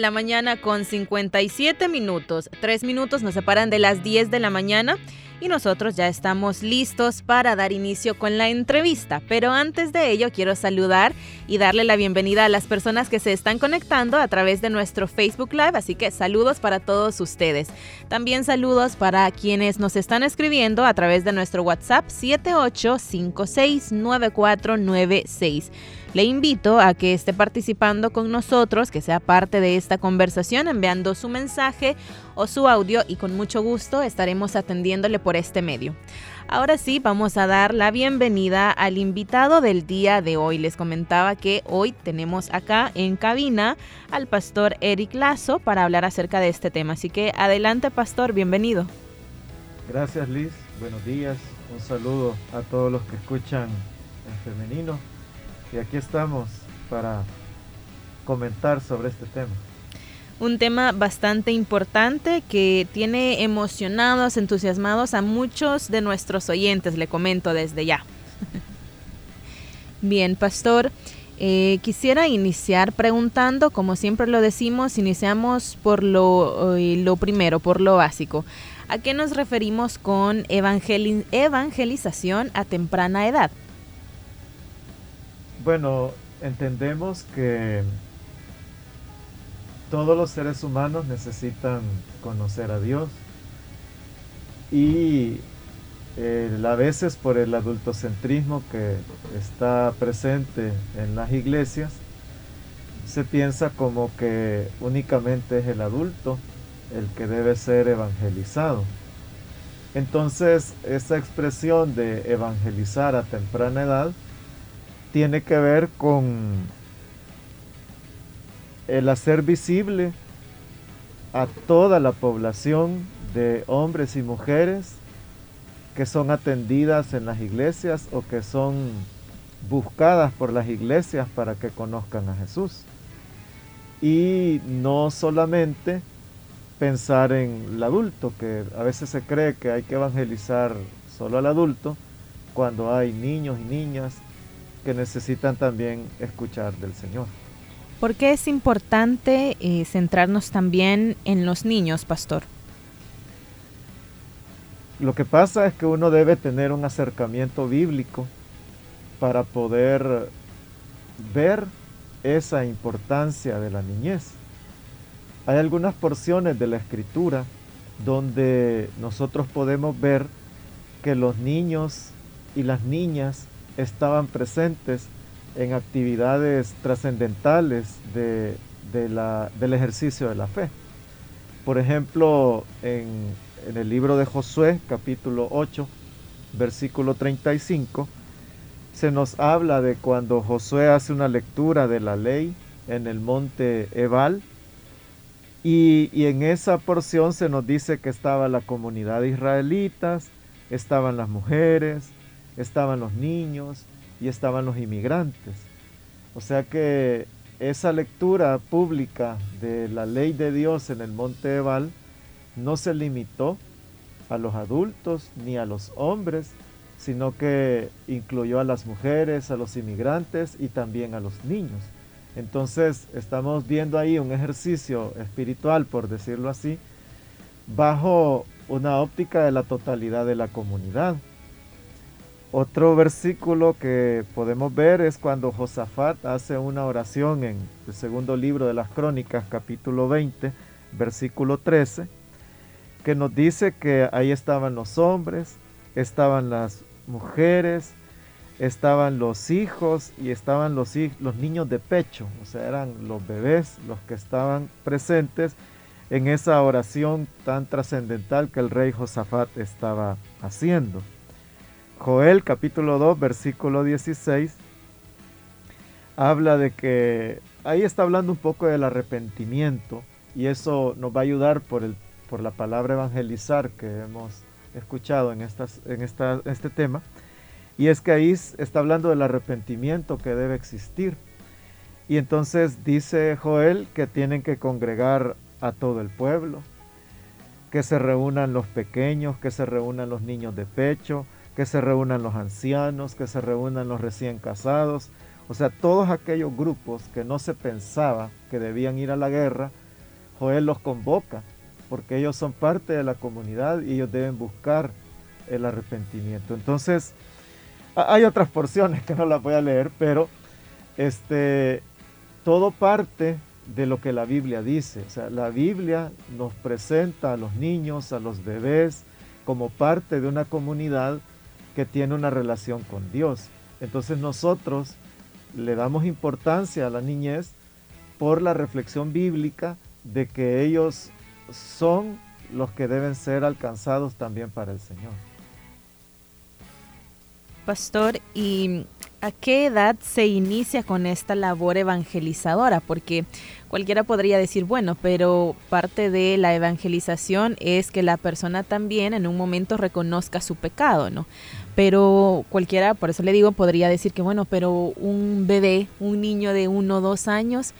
La mañana con 57 minutos. Tres minutos nos separan de las 10 de la mañana y nosotros ya estamos listos para dar inicio con la entrevista. Pero antes de ello quiero saludar y darle la bienvenida a las personas que se están conectando a través de nuestro Facebook Live, así que saludos para todos ustedes. También saludos para quienes nos están escribiendo a través de nuestro WhatsApp 78569496. Le invito a que esté participando con nosotros, que sea parte de esta conversación, enviando su mensaje o su audio y con mucho gusto estaremos atendiéndole por este medio. Ahora sí, vamos a dar la bienvenida al invitado del día de hoy. Les comentaba que hoy tenemos acá en cabina al pastor Eric Lazo para hablar acerca de este tema. Así que adelante, pastor, bienvenido. Gracias, Liz. Buenos días. Un saludo a todos los que escuchan en femenino. Y aquí estamos para comentar sobre este tema. Un tema bastante importante que tiene emocionados, entusiasmados a muchos de nuestros oyentes, le comento desde ya. Bien, pastor, eh, quisiera iniciar preguntando, como siempre lo decimos, iniciamos por lo, eh, lo primero, por lo básico. ¿A qué nos referimos con evangelización a temprana edad? Bueno, entendemos que todos los seres humanos necesitan conocer a Dios y eh, a veces por el adultocentrismo que está presente en las iglesias, se piensa como que únicamente es el adulto el que debe ser evangelizado. Entonces, esa expresión de evangelizar a temprana edad tiene que ver con el hacer visible a toda la población de hombres y mujeres que son atendidas en las iglesias o que son buscadas por las iglesias para que conozcan a Jesús. Y no solamente pensar en el adulto, que a veces se cree que hay que evangelizar solo al adulto, cuando hay niños y niñas que necesitan también escuchar del Señor. ¿Por qué es importante eh, centrarnos también en los niños, pastor? Lo que pasa es que uno debe tener un acercamiento bíblico para poder ver esa importancia de la niñez. Hay algunas porciones de la escritura donde nosotros podemos ver que los niños y las niñas estaban presentes en actividades trascendentales de, del ejercicio de la fe. Por ejemplo, en, en el libro de Josué, capítulo 8, versículo 35, se nos habla de cuando Josué hace una lectura de la ley en el monte Ebal, y, y, en esa porción se nos dice que estaba la comunidad de israelitas, estaban las mujeres, estaban los niños y estaban los inmigrantes. O sea que esa lectura pública de la ley de Dios en el monte Ebal no se limitó a los adultos ni a los hombres, sino que incluyó a las mujeres, a los inmigrantes y también a los niños. Entonces estamos viendo ahí un ejercicio espiritual, por decirlo así, bajo una óptica de la totalidad de la comunidad. Otro versículo que podemos ver es cuando Josafat hace una oración en el segundo libro de las Crónicas, capítulo 20, versículo 13, que nos dice que ahí estaban los hombres, estaban las mujeres, estaban los hijos y estaban los, niños de pecho, o sea, eran los bebés los que estaban presentes en esa oración tan trascendental que el rey Josafat estaba haciendo. Joel capítulo 2 versículo 16 habla de que ahí está hablando un poco del arrepentimiento y eso nos va a ayudar por, el, por la palabra evangelizar que hemos escuchado en, estas, en esta, este tema. Y es que ahí está hablando del arrepentimiento que debe existir. Y entonces dice Joel que tienen que congregar a todo el pueblo, que se reúnan los pequeños, que se reúnan los niños de pecho, que se reúnan los ancianos, que se reúnan los recién casados, o sea, todos aquellos grupos que no se pensaba que debían ir a la guerra, Joel los convoca, porque ellos son parte de la comunidad y ellos deben buscar el arrepentimiento. Entonces, hay otras porciones que no las voy a leer, pero este, todo parte de lo que la Biblia dice. O sea, la Biblia nos presenta a los niños, a los bebés, como parte de una comunidad que tiene una relación con Dios. Entonces nosotros le damos importancia a la niñez por la reflexión bíblica de que ellos son los que deben ser alcanzados también para el Señor. Pastor, ¿y a qué edad se inicia con esta labor evangelizadora? Porque cualquiera podría decir, bueno, pero parte de la evangelización es que la persona también en un momento reconozca su pecado, ¿no? Pero cualquiera, por eso le digo, podría decir que, bueno, pero un bebé, un niño de uno o dos años,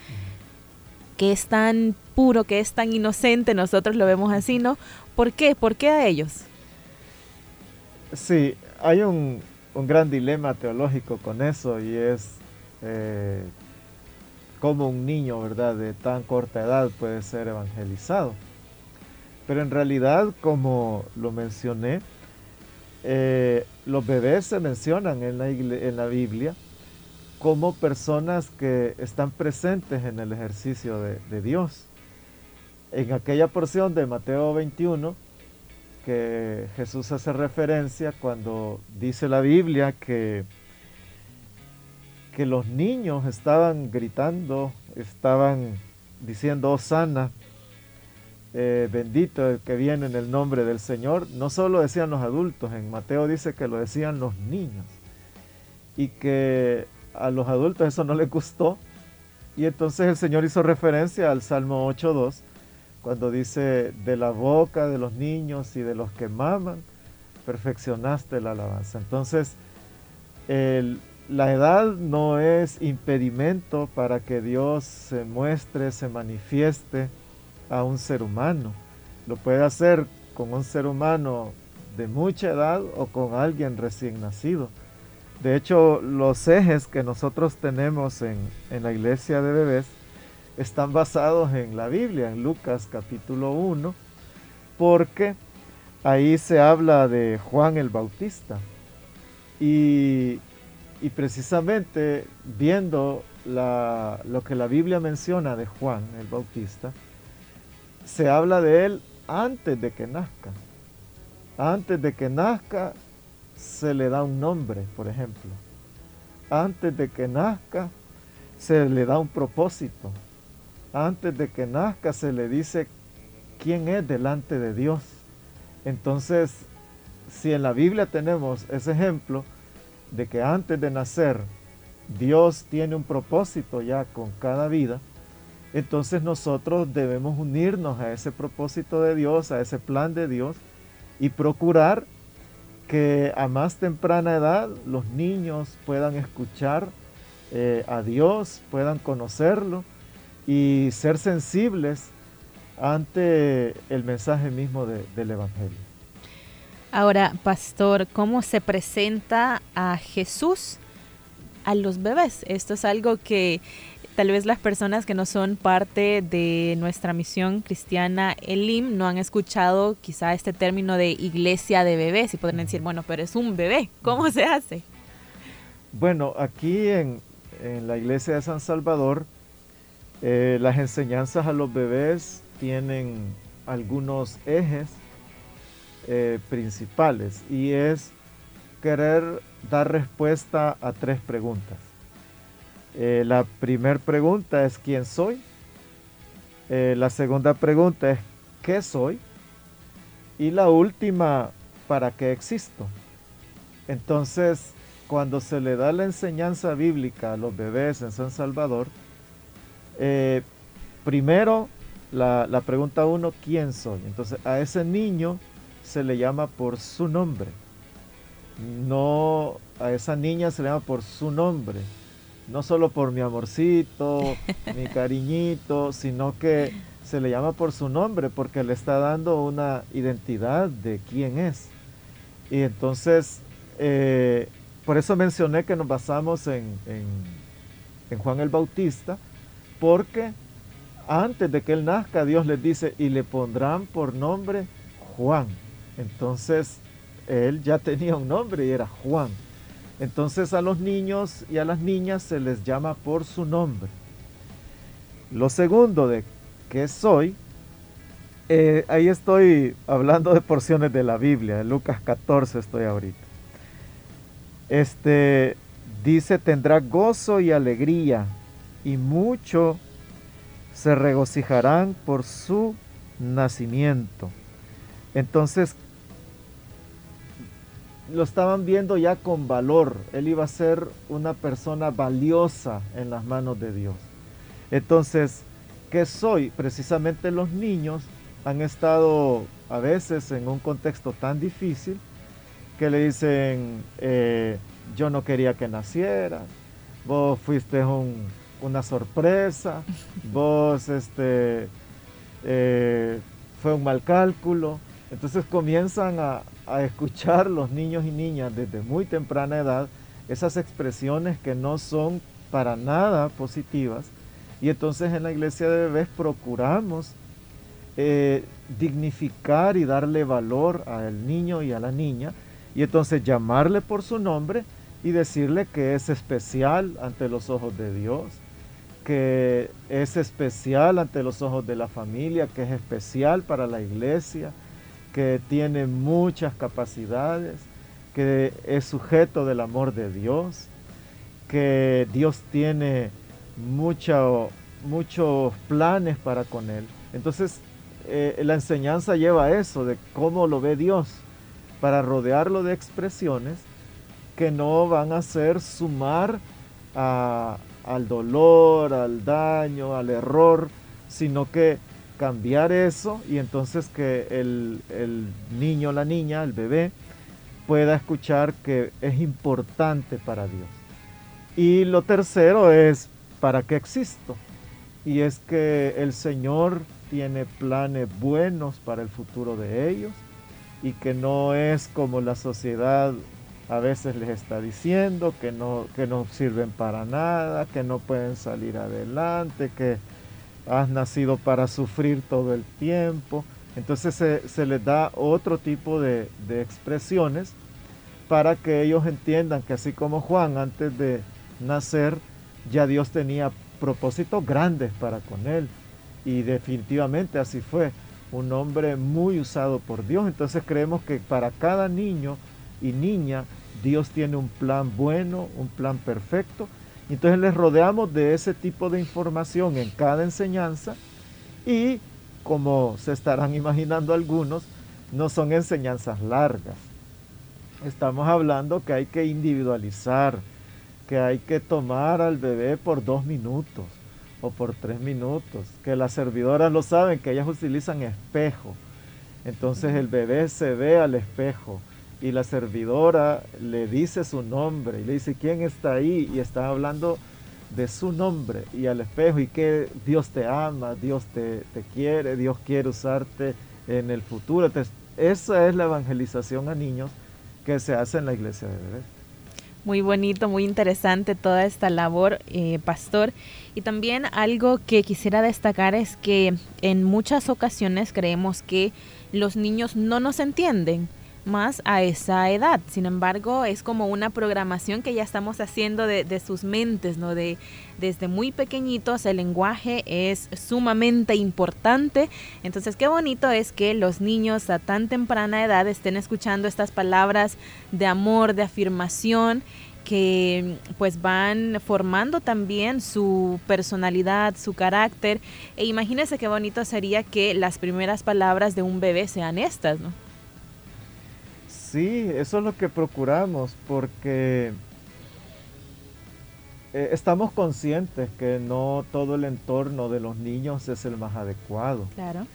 que es tan puro, que es tan inocente, nosotros lo vemos así, ¿no? ¿Por qué? ¿Por qué a ellos? Sí, hay un, gran dilema teológico con eso y es eh, cómo un niño, ¿verdad?, de tan corta edad puede ser evangelizado. Pero en realidad, como lo mencioné, eh, los bebés se mencionan en la, en la Biblia como personas que están presentes en el ejercicio de, Dios. En aquella porción de Mateo 21, que Jesús hace referencia cuando dice la Biblia que, que los niños estaban gritando, estaban diciendo, sana eh, bendito el que viene en el nombre del Señor, no solo decían los adultos, en Mateo dice que lo decían los niños. Y que a los adultos eso no les gustó. Y entonces el Señor hizo referencia al Salmo 8.2 cuando dice de la boca de los niños y de los que maman perfeccionaste la alabanza. Entonces la edad no es impedimento para que Dios se muestre, se manifieste a un ser humano. Lo puede hacer con un ser humano de mucha edad o con alguien recién nacido. De hecho, los ejes que nosotros tenemos en, la iglesia de bebés están basados en la Biblia, en Lucas capítulo 1, porque ahí se habla de Juan el Bautista. Y, precisamente viendo lo que la Biblia menciona de Juan el Bautista, se habla de él antes de que nazca. Antes de que nazca se le da un nombre, por ejemplo. Antes de que nazca se le da un propósito. Antes de que nazca se le dice quién es delante de Dios. Entonces, si en la Biblia tenemos ese ejemplo de que antes de nacer Dios tiene un propósito ya con cada vida, entonces nosotros debemos unirnos a ese propósito de Dios, a ese plan de Dios y procurar que a más temprana edad los niños puedan escuchar eh, a Dios, puedan conocerlo y ser sensibles ante el mensaje mismo del Evangelio. Ahora, pastor, ¿cómo se presenta a Jesús a los bebés? Esto es algo que tal vez las personas que no son parte de nuestra misión cristiana Elim no han escuchado quizá este término de iglesia de bebés y pueden decir, bueno, pero es un bebé, ¿cómo se hace? Bueno, aquí en, la iglesia de San Salvador, eh, las enseñanzas a los bebés tienen algunos ejes eh, principales y es querer dar respuesta a tres preguntas. Eh, la primera pregunta es ¿quién soy? La segunda pregunta es ¿qué soy? Y la última, ¿para qué existo? Entonces, cuando se le da la enseñanza bíblica a los bebés en San Salvador, eh, primero la, la pregunta uno, ¿quién soy? Entonces a ese niño se le llama por su nombre. No, a esa niña se le llama por su nombre. No solo por mi amorcito, mi cariñito, sino que se le llama por su nombre porque le está dando una identidad de quién es. Y entonces, eh, por eso mencioné que nos basamos en, en Juan el Bautista, porque antes de que él nazca, Dios les dice, y le pondrán por nombre Juan. Entonces, él ya tenía un nombre y era Juan. Entonces a los niños y a las niñas se les llama por su nombre. Lo segundo de qué soy, eh, ahí estoy hablando de porciones de la Biblia, en Lucas 14 estoy ahorita. Este dice, tendrá gozo y alegría y mucho se regocijarán por su nacimiento. Entonces, lo estaban viendo ya con valor. Él iba a ser una persona valiosa en las manos de Dios. Entonces, ¿qué soy? Precisamente los niños han estado a veces en un contexto tan difícil que le dicen, eh, yo no quería que naciera, vos fuiste una sorpresa, vos este, eh, fue un mal cálculo. Entonces comienzan a, a escuchar los niños y niñas desde muy temprana edad esas expresiones que no son para nada positivas. Y entonces en la iglesia de bebés procuramos eh, dignificar y darle valor al niño y a la niña. Y entonces llamarle por su nombre y decirle que es especial ante los ojos de Dios, que es especial ante los ojos de la familia, que es especial para la iglesia, que tiene muchas capacidades, que es sujeto del amor de Dios, que Dios tiene muchos planes para con él. Entonces, eh, la enseñanza lleva a eso, de cómo lo ve Dios, para rodearlo de expresiones que no van a hacer sumar al dolor, al daño, al error, sino que cambiar eso y entonces que el, niño, la niña, el bebé, pueda escuchar que es importante para Dios. Y lo tercero es, ¿para qué existo? Y es que el Señor tiene planes buenos para el futuro de ellos y que no es como la sociedad a veces les está diciendo, que no, que no sirven para nada, que no pueden salir adelante, que has nacido para sufrir todo el tiempo. Entonces se, les da otro tipo de, expresiones para que ellos entiendan que así como Juan antes de nacer, ya Dios tenía propósitos grandes para con él. Y definitivamente así fue. Un hombre muy usado por Dios. Entonces creemos que para cada niño y niña Dios tiene un plan bueno, un plan perfecto entonces les rodeamos de ese tipo de información en cada enseñanza y como se estarán imaginando algunos, no son enseñanzas largas. Estamos hablando que hay que individualizar, que hay que tomar al bebé por dos minutos o por tres minutos, que las servidoras lo saben, que ellas utilizan espejo. Entonces el bebé se ve al espejo y la servidora le dice su nombre y le dice quién está ahí y está hablando de su nombre y al espejo y que Dios te ama, Dios te, quiere, Dios quiere usarte en el futuro. Entonces, esa es la evangelización a niños que se hace en la iglesia de bebés. Muy bonito, muy interesante toda esta labor, eh, pastor. Y también algo que quisiera destacar es que en muchas ocasiones creemos que los niños no nos entienden más a esa edad. Sin embargo, es como una programación que ya estamos haciendo de, sus mentes, ¿no? De, desde muy pequeñitos el lenguaje es sumamente importante. Entonces, qué bonito es que los niños a tan temprana edad estén escuchando estas palabras de amor, de afirmación que pues van formando también su personalidad, su carácter. E imagínense qué bonito sería que las primeras palabras de un bebé sean estas, ¿no? Sí, eso es lo que procuramos, porque eh, estamos conscientes que no todo el entorno de los niños es el más adecuado. Claro.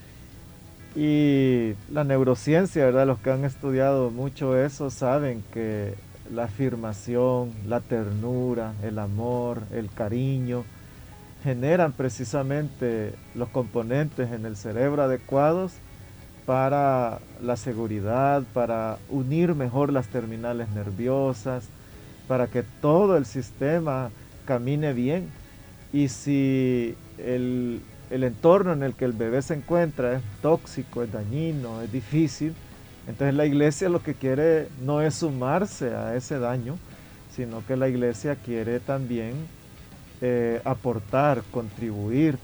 Y la neurociencia, ¿verdad? Los que han estudiado mucho eso saben que la afirmación, la ternura, el amor, el cariño, generan precisamente los componentes en el cerebro adecuados para la seguridad, para unir mejor las terminales nerviosas, para que todo el sistema camine bien. Y si el, el entorno en el que el bebé se encuentra es tóxico, es dañino, es difícil, entonces la iglesia lo que quiere no es sumarse a ese daño, sino que la iglesia quiere también eh, aportar, contribuir.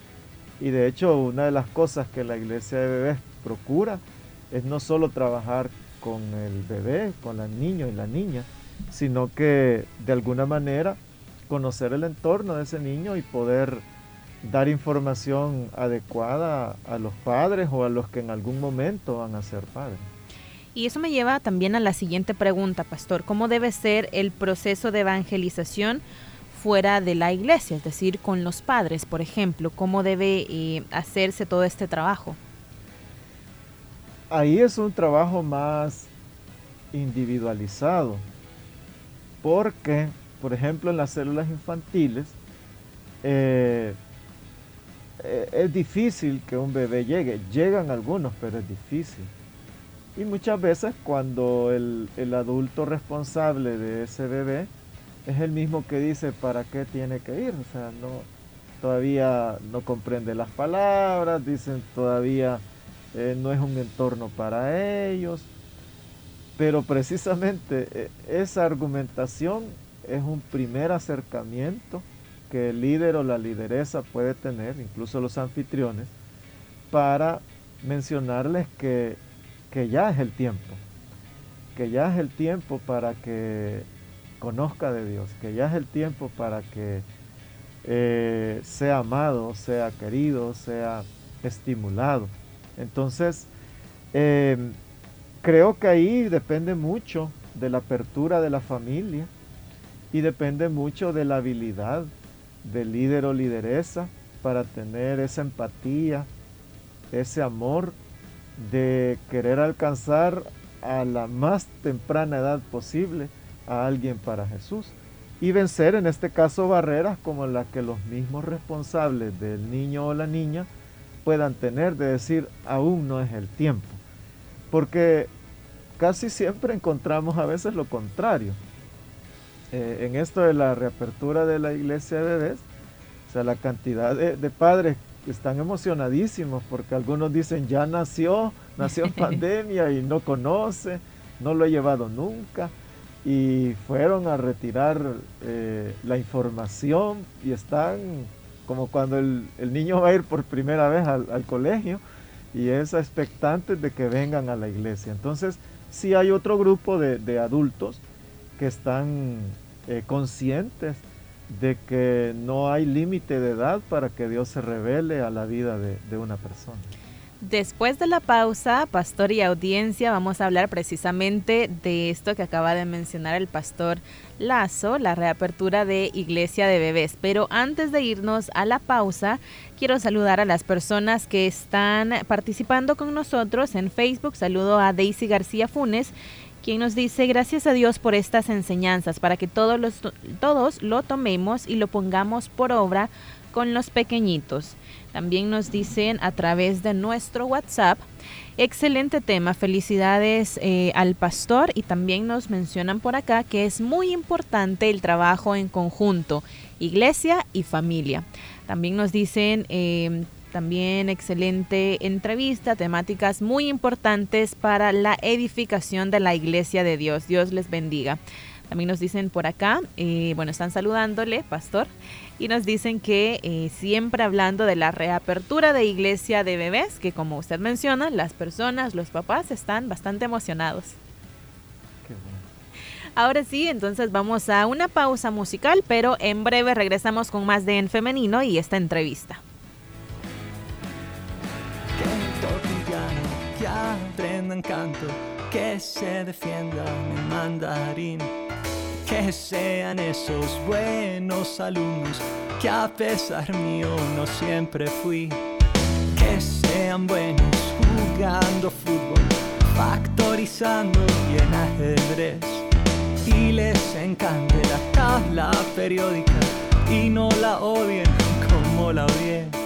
Y de hecho una de las cosas que la iglesia de bebés procura es no solo trabajar con el bebé, con el niño y la niña, sino que de alguna manera conocer el entorno de ese niño y poder dar información adecuada a los padres o a los que en algún momento van a ser padres. Y eso me lleva también a la siguiente pregunta, pastor. ¿Cómo debe ser el proceso de evangelización fuera de la iglesia? Es decir, con los padres, por ejemplo. ¿Cómo debe eh, hacerse todo este trabajo? Ahí es un trabajo más individualizado. Porque, por ejemplo, en las células infantiles, eh, eh, es difícil que un bebé llegue. Llegan algunos, pero es difícil. Y muchas veces cuando el, adulto responsable de ese bebé es el mismo que dice para qué tiene que ir, o sea, no, todavía no comprende las palabras, dicen todavía eh, no es un entorno para ellos, pero precisamente eh, esa argumentación es un primer acercamiento que el líder o la lideresa puede tener, incluso los anfitriones, para mencionarles que que ya es el tiempo, que ya es el tiempo para que conozca de Dios, que ya es el tiempo para que eh, sea amado, sea querido, sea estimulado. Entonces, eh, creo que ahí depende mucho de la apertura de la familia y depende mucho de la habilidad del líder o lideresa para tener esa empatía, ese amor de querer alcanzar a la más temprana edad posible a alguien para Jesús y vencer en este caso barreras como las que los mismos responsables del niño o la niña puedan tener de decir aún no es el tiempo. Porque casi siempre encontramos a veces lo contrario. Eh, en esto de la reapertura de la iglesia de bebés, o sea, la cantidad de, de padres están emocionadísimos porque algunos dicen ya nació, nació en pandemia y no conoce, no lo he llevado nunca y fueron a retirar eh, la información y están como cuando el, niño va a ir por primera vez al, colegio y es expectante de que vengan a la iglesia. Entonces, sí hay otro grupo de, adultos que están eh, conscientes de que no hay límite de edad para que Dios se revele a la vida de, una persona. Después de la pausa, pastor y audiencia, vamos a hablar precisamente de esto que acaba de mencionar el pastor Lazo, la reapertura de Iglesia de Bebés. Pero antes de irnos a la pausa, quiero saludar a las personas que están participando con nosotros en Facebook. Saludo a Daisy García Funes quien nos dice gracias a Dios por estas enseñanzas, para que todos, los, todos lo tomemos y lo pongamos por obra con los pequeñitos. También nos dicen a través de nuestro WhatsApp, excelente tema, felicidades eh, al pastor y también nos mencionan por acá que es muy importante el trabajo en conjunto, iglesia y familia. También nos dicen... Eh, también excelente entrevista, temáticas muy importantes para la edificación de la iglesia de Dios. Dios les bendiga. También nos dicen por acá, eh, bueno, están saludándole, pastor, y nos dicen que eh, siempre hablando de la reapertura de iglesia de bebés, que como usted menciona, las personas, los papás están bastante emocionados. Ahora sí, entonces vamos a una pausa musical, pero en breve regresamos con más de En Femenino y esta entrevista. aprendan canto, que se defienda mi mandarín, que sean esos buenos alumnos que a pesar mío no siempre fui. Que sean buenos jugando fútbol, factorizando y en ajedrez. Y les encante la tabla periódica y no la odien como la odié.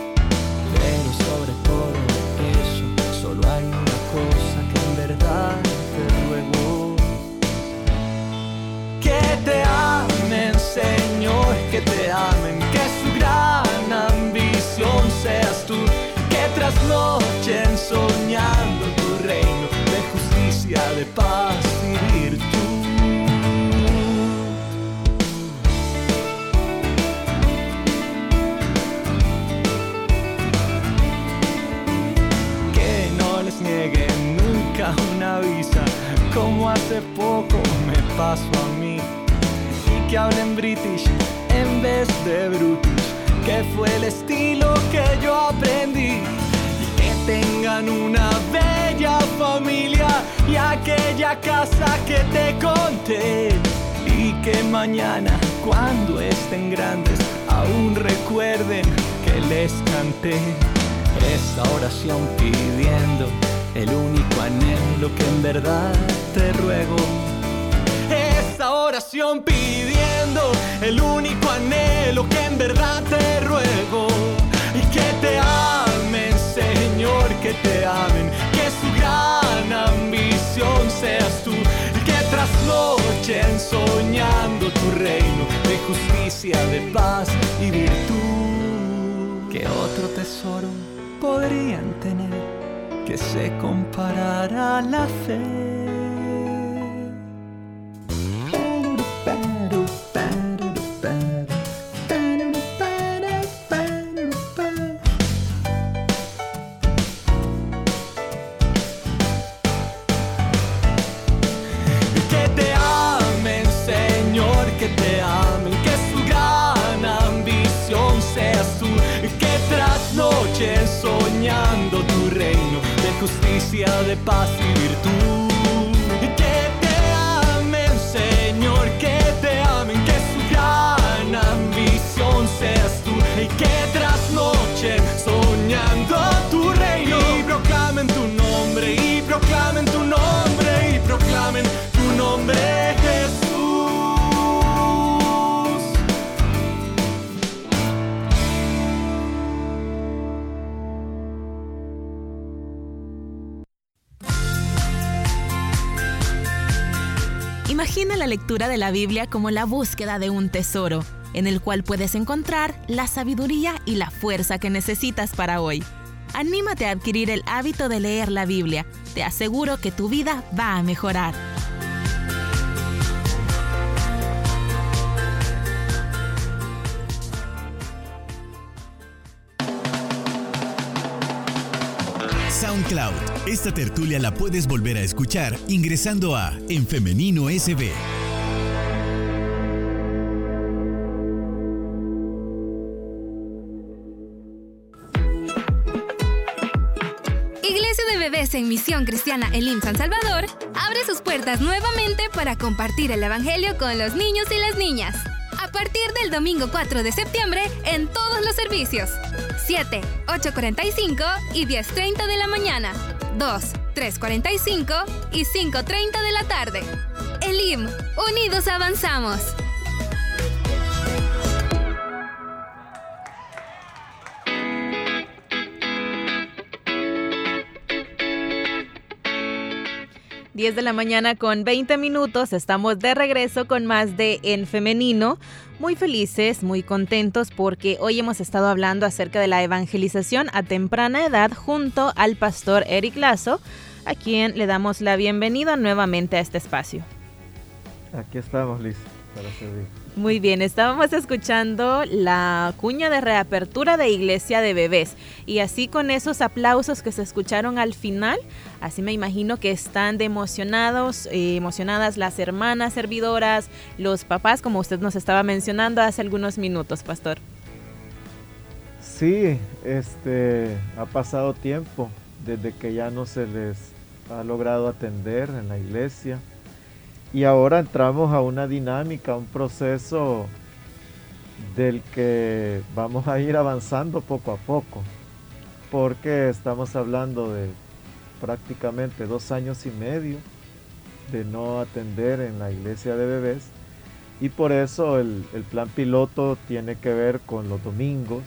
Que te amen, que su gran ambición seas tú, que trasnochen soñando tu reino de justicia, de paz y virtud. Que no les nieguen nunca una visa, como hace poco me pasó a mí. Que hablen british en vez de brutish, que fue el estilo que yo aprendí. Y que tengan una bella familia y aquella casa que te conté. Y que mañana, cuando estén grandes, aún recuerden que les canté esta oración pidiendo el único anhelo que en verdad te ruego. Pidiendo el único anhelo que en verdad te ruego. Y que te amen, Señor, que te amen, que su gran ambición seas tú. Y que trasnochen soñando tu reino de justicia, de paz y virtud. Que otro tesoro podrían tener que se comparara a la fe. Justicia, de paz y virtud. Que te amen, Señor, que te amen, que su gran ambición seas tú, y que trasnochen soñando tu reino. Y proclamen tu nombre, y proclamen tu nombre, lectura de la Biblia como la búsqueda de un tesoro, en el cual puedes encontrar la sabiduría y la fuerza que necesitas para hoy. Anímate a adquirir el hábito de leer la Biblia. Te aseguro que tu vida va a mejorar. SoundCloud. Esta tertulia la puedes volver a escuchar ingresando a En Femenino SB. En Misión Cristiana Elim San Salvador abre sus puertas nuevamente para compartir el Evangelio con los niños y las niñas. A partir del domingo 4 de septiembre en todos los servicios. 7, 8.45 y 10.30 de la mañana. 2, 3.45 y 5.30 de la tarde. Elim, unidos avanzamos. Diez de la mañana con 20 minutos, estamos de regreso con más de En Femenino. Muy felices, muy contentos porque hoy hemos estado hablando acerca de la evangelización a temprana edad junto al pastor Eric Lazo, a quien le damos la bienvenida nuevamente a este espacio. Aquí estamos, Liz, para servir. Muy bien, estábamos escuchando la cuña de reapertura de Iglesia de Bebés y así con esos aplausos que se escucharon al final, así me imagino que están de emocionados, eh, emocionadas las hermanas servidoras, los papás, como usted nos estaba mencionando hace algunos minutos, pastor. Sí, este, ha pasado tiempo desde que ya no se les ha logrado atender en la iglesia Y ahora entramos a una dinámica, un proceso del que vamos a ir avanzando poco a poco, porque estamos hablando de prácticamente dos años y medio de no atender en la iglesia de bebés y por eso el, plan piloto tiene que ver con los domingos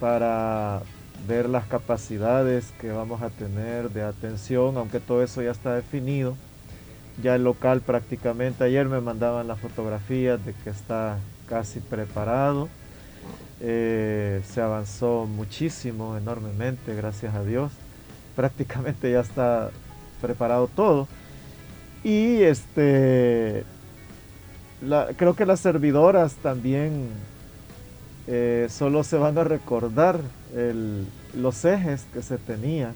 para ver las capacidades que vamos a tener de atención, aunque todo eso ya está definido. Ya el local prácticamente, ayer me mandaban las fotografías de que está casi preparado. Eh, se avanzó muchísimo, enormemente, gracias a Dios. Prácticamente ya está preparado todo. Y este creo que las servidoras también eh, solo se van a recordar los ejes que se tenían,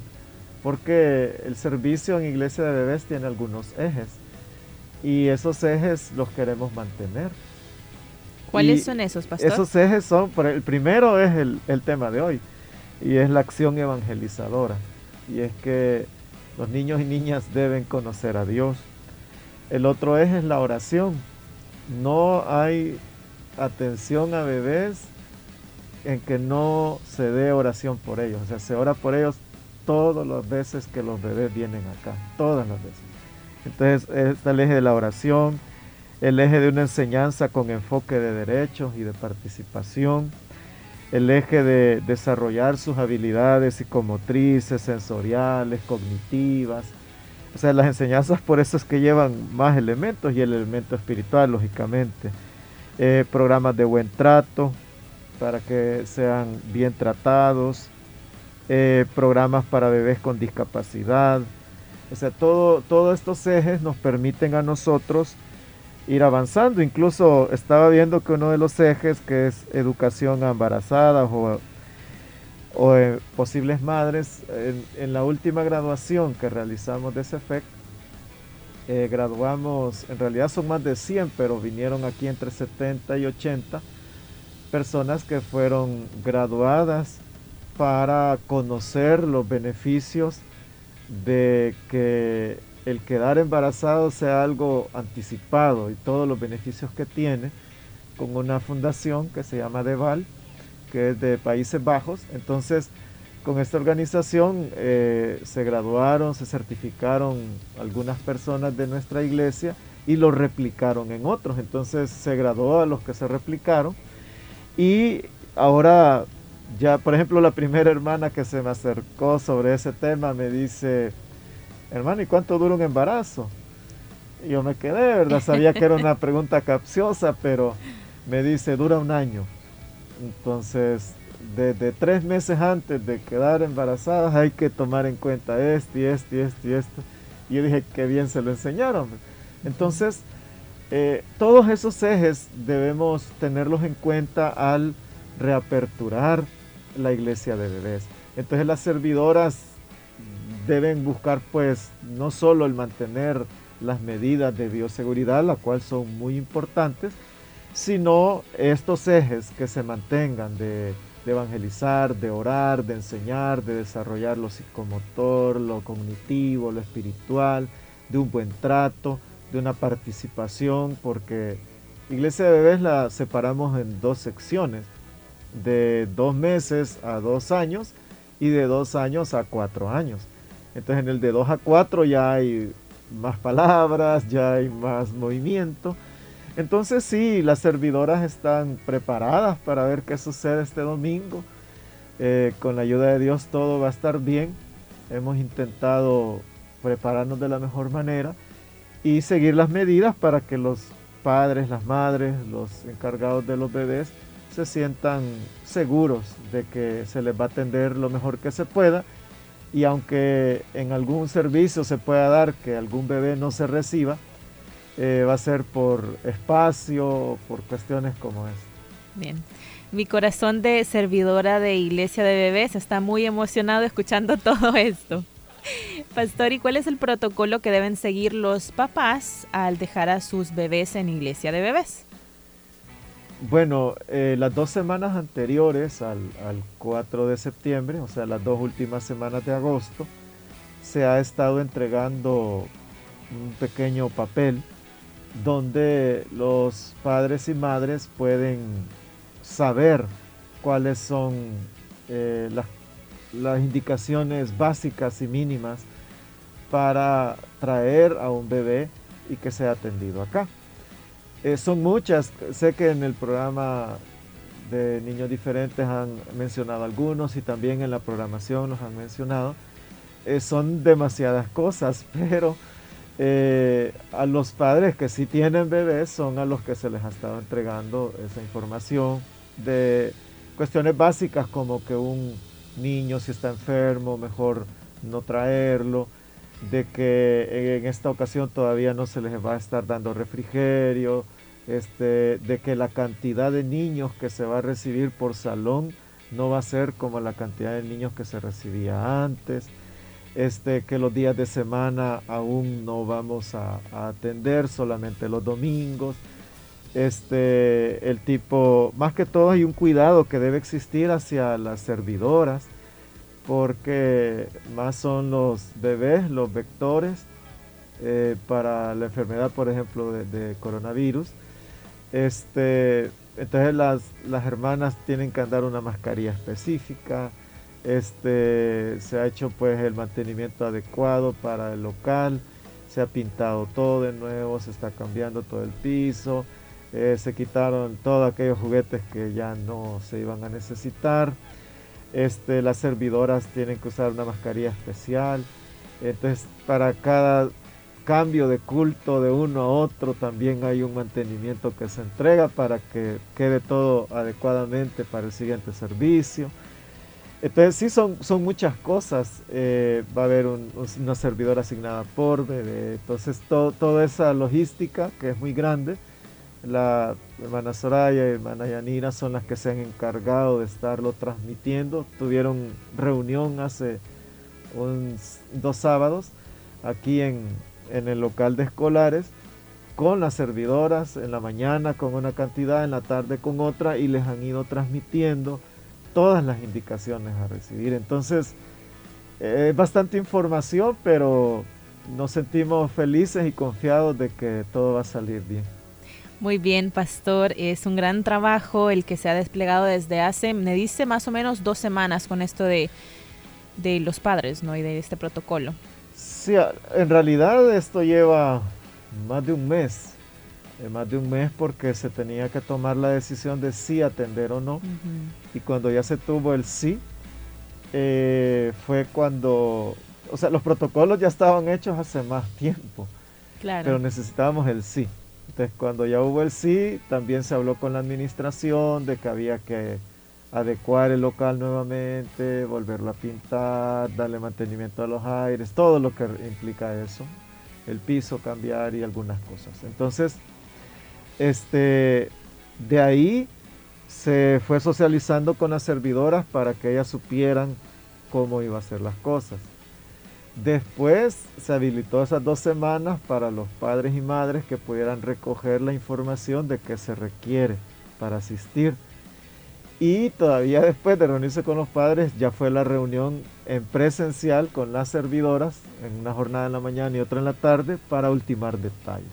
porque el servicio en iglesia de bebés tiene algunos ejes y esos ejes los queremos mantener. ¿Cuáles son esos, pastor? Esos ejes son, el primero es el, el tema de hoy y es la acción evangelizadora y es que los niños y niñas deben conocer a Dios. El otro eje es la oración no hay atención a bebés en que no se dé oración por ellos. O sea, se ora por ellos todas las veces que los bebés vienen acá, todas las veces. Entonces, está el eje de la oración, el eje de una enseñanza con enfoque de derechos y de participación, el eje de desarrollar sus habilidades psicomotrices, sensoriales, cognitivas, o sea, las enseñanzas por eso es que llevan más elementos y el elemento espiritual, lógicamente. Eh, programas de buen trato para que sean bien tratados, eh, programas para bebés con discapacidad. O sea, todo, todos estos ejes nos permiten a nosotros ir avanzando. Incluso estaba viendo que uno de los ejes, que es educación a embarazadas o o posibles madres, en, la última graduación que realizamos de ese efecto, eh, graduamos, en realidad son más de 100, pero vinieron aquí entre 70 y 80 personas que fueron graduadas para conocer los beneficios de que el quedar embarazado sea algo anticipado y todos los beneficios que tiene con una fundación que se llama Deval que es de Países Bajos. Entonces, con esta organización eh, se graduaron, se certificaron algunas personas de nuestra iglesia y lo replicaron en otros. Entonces se graduó a los que se replicaron y ahora ya, por ejemplo, la primera hermana que se me acercó sobre ese tema me dice, hermano, ¿y cuánto dura un embarazo? Y yo me quedé, ¿verdad? Sabía que era una pregunta capciosa, pero me dice, dura un año. Entonces, desde tres meses antes de quedar embarazadas hay que tomar en cuenta esto y esto y esto y esto. Y yo dije, qué bien se lo enseñaron. Entonces, eh, todos esos ejes debemos tenerlos en cuenta al reaperturar la iglesia de bebés. Entonces las servidoras deben buscar pues no solo el mantener las medidas de bioseguridad, las cuales son muy importantes, sino estos ejes que se mantengan de, evangelizar, de orar, de enseñar, de desarrollar lo psicomotor, lo cognitivo, lo espiritual, de un buen trato, de una participación, porque Iglesia de Bebés la separamos en dos secciones, de dos meses a dos años y de dos años a cuatro años. Entonces en el de dos a cuatro ya hay más palabras, ya hay más movimiento entonces sí, las servidoras están preparadas para ver qué sucede este domingo. Eh, con la ayuda de Dios todo va a estar bien. Hemos intentado prepararnos de la mejor manera y seguir las medidas para que los padres, las madres, los encargados de los bebés se sientan seguros de que se les va a atender lo mejor que se pueda. Y aunque en algún servicio se pueda dar que algún bebé no se reciba, eh, va a ser por espacio, por cuestiones como es. Bien. Mi corazón de servidora de iglesia de bebés está muy emocionado escuchando todo esto. Pastor, ¿y cuál es el protocolo que deben seguir los papás al dejar a sus bebés en iglesia de bebés? Bueno, eh, las dos semanas anteriores al, al 4 de septiembre, o sea, las dos últimas semanas de agosto, se ha estado entregando un pequeño papel donde los padres y madres pueden saber cuáles son eh, las indicaciones básicas y mínimas para traer a un bebé y que sea atendido acá. Eh, son muchas, sé que en el programa de Niños Diferentes han mencionado algunos y también en la programación los han mencionado. Eh, son demasiadas cosas, pero eh, a los padres que sí tienen bebés son a los que se les ha estado entregando esa información de cuestiones básicas como que un niño si está enfermo, mejor no traerlo, de que en esta ocasión todavía no se les va a estar dando refrigerio, este, de que la cantidad de niños que se va a recibir por salón no va a ser como la cantidad de niños que se recibía antes, este, que los días de semana aún no vamos a, atender, solamente los domingos. Este, el tipo, más que todo hay un cuidado que debe existir hacia las servidoras, porque más son los bebés, los vectores eh, para la enfermedad, por ejemplo, de coronavirus este, entonces las, las hermanas tienen que andar una mascarilla específica. Este, se ha hecho pues el mantenimiento adecuado para el local. Se ha pintado todo de nuevo, se está cambiando todo el piso. Eh, se quitaron todos aquellos juguetes que ya no se iban a necesitar. Este, las servidoras tienen que usar una mascarilla especial. Entonces, para cada cambio de culto de uno a otro, también hay un mantenimiento que se entrega para que quede todo adecuadamente para el siguiente servicio. Entonces sí son, son muchas cosas, eh, va a haber una servidora asignada por bebé, entonces toda esa logística que es muy grande, la hermana Soraya y hermana Yanira son las que se han encargado de estarlo transmitiendo, tuvieron reunión hace dos sábados aquí en, en el local de escolares con las servidoras en la mañana con una cantidad, en la tarde con otra y les han ido transmitiendo todas las indicaciones a recibir. Entonces, es bastante información, pero nos sentimos felices y confiados de que todo va a salir bien. Muy bien, pastor. Es un gran trabajo el que se ha desplegado desde hace, me dice, más o menos dos semanas con esto de, de los padres, ¿no? Y de este protocolo. Sí, en realidad esto lleva más de un mes, eh, más de un mes porque se tenía que tomar la decisión de si atender o no. Y cuando ya se tuvo el sí, eh, fue cuando, o sea, los protocolos ya estaban hechos hace más tiempo, claro. pero necesitábamos el sí. Entonces, cuando ya hubo el sí, también se habló con la administración de que había que adecuar el local nuevamente, volverlo a pintar, darle mantenimiento a los aires, todo lo que implica eso, el piso cambiar y algunas cosas. Entonces, este, de ahí se fue socializando con las servidoras para que ellas supieran cómo iba a ser las cosas. Después se habilitó esas dos semanas para los padres y madres que pudieran recoger la información de qué se requiere para asistir y todavía después de reunirse con los padres, ya fue la reunión en presencial con las servidoras, en una jornada en la mañana y otra en la tarde, para ultimar detalles.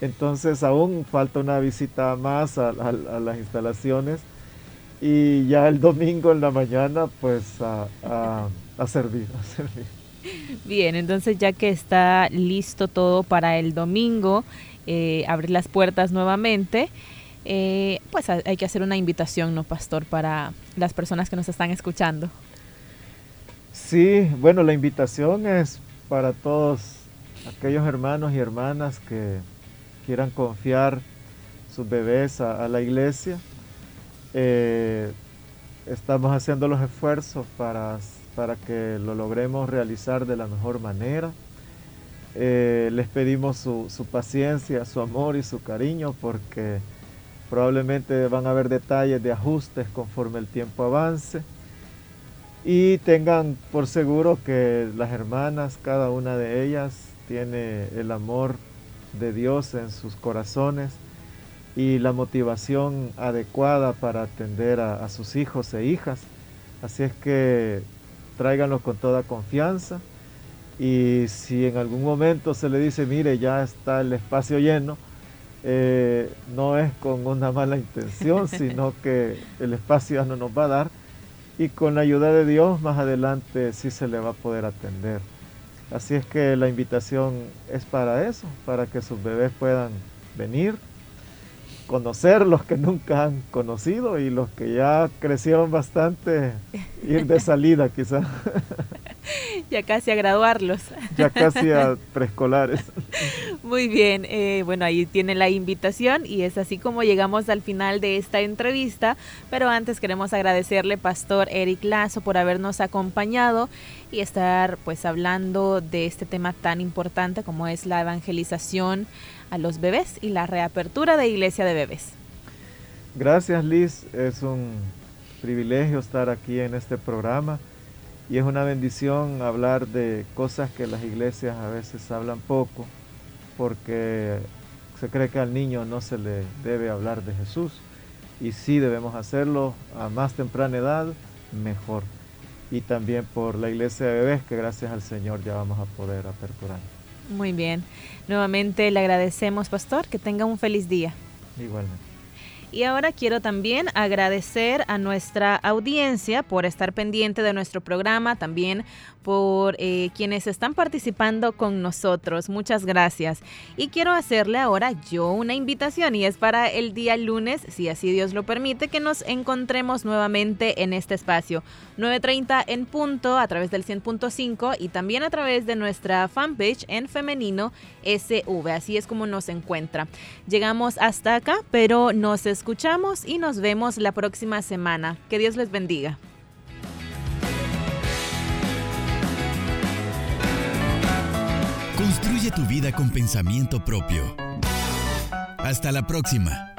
Entonces aún falta una visita más a, las instalaciones y ya el domingo en la mañana pues a, servir, a servir. Bien, entonces ya que está listo todo para el domingo, eh, abrir las puertas nuevamente. Eh, pues hay que hacer una invitación, ¿no, pastor, para las personas que nos están escuchando? Sí, bueno, la invitación es para todos aquellos hermanos y hermanas que quieran confiar sus bebés a, la iglesia. Eh, estamos haciendo los esfuerzos para, para, que lo logremos realizar de la mejor manera. Eh, les pedimos su, su paciencia, su amor y su cariño porque Probablemente van a haber detalles de ajustes conforme el tiempo avance. Y tengan por seguro que las hermanas, cada una de ellas, tiene el amor de Dios en sus corazones y la motivación adecuada para atender a, sus hijos e hijas. Así es que tráiganlos con toda confianza y si en algún momento se le dice, mire, ya está el espacio lleno, eh, no es con una mala intención, sino que el espacio ya no nos va a dar y con la ayuda de Dios más adelante sí se le va a poder atender. Así es que la invitación es para eso, para que sus bebés puedan venir, conocer los que nunca han conocido y los que ya crecieron bastante, ir de salida quizá. ya casi a graduarlos. ya casi a preescolares. Muy bien, eh, bueno, ahí tiene la invitación y es así como llegamos al final de esta entrevista, pero antes queremos agradecerle, Pastor Eric Lazo, por habernos acompañado y estar pues hablando de este tema tan importante como es la evangelización a los bebés y la reapertura de Iglesia de Bebés. Gracias Liz, es un privilegio estar aquí en este programa y es una bendición hablar de cosas que las iglesias a veces hablan poco, porque se cree que al niño no se le debe hablar de Jesús. Y sí debemos hacerlo a más temprana edad, mejor. Y también por la iglesia de bebés, que gracias al Señor ya vamos a poder aperturar. Muy bien. Nuevamente le agradecemos, pastor, que tenga un feliz día. Igualmente. Y ahora quiero también agradecer a nuestra audiencia por estar pendiente de nuestro programa, también por eh, quienes están participando con nosotros. Muchas gracias. Y quiero hacerle ahora yo una invitación y es para el día lunes, si así Dios lo permite, que nos encontremos nuevamente en este espacio. 9.30 en punto a través del 100.5 y también a través de nuestra fanpage en femenino SV. Así es como nos encuentra. Llegamos hasta acá, pero nos escuchamos y nos vemos la próxima semana. Que Dios les bendiga. Construye tu vida con pensamiento propio. Hasta la próxima.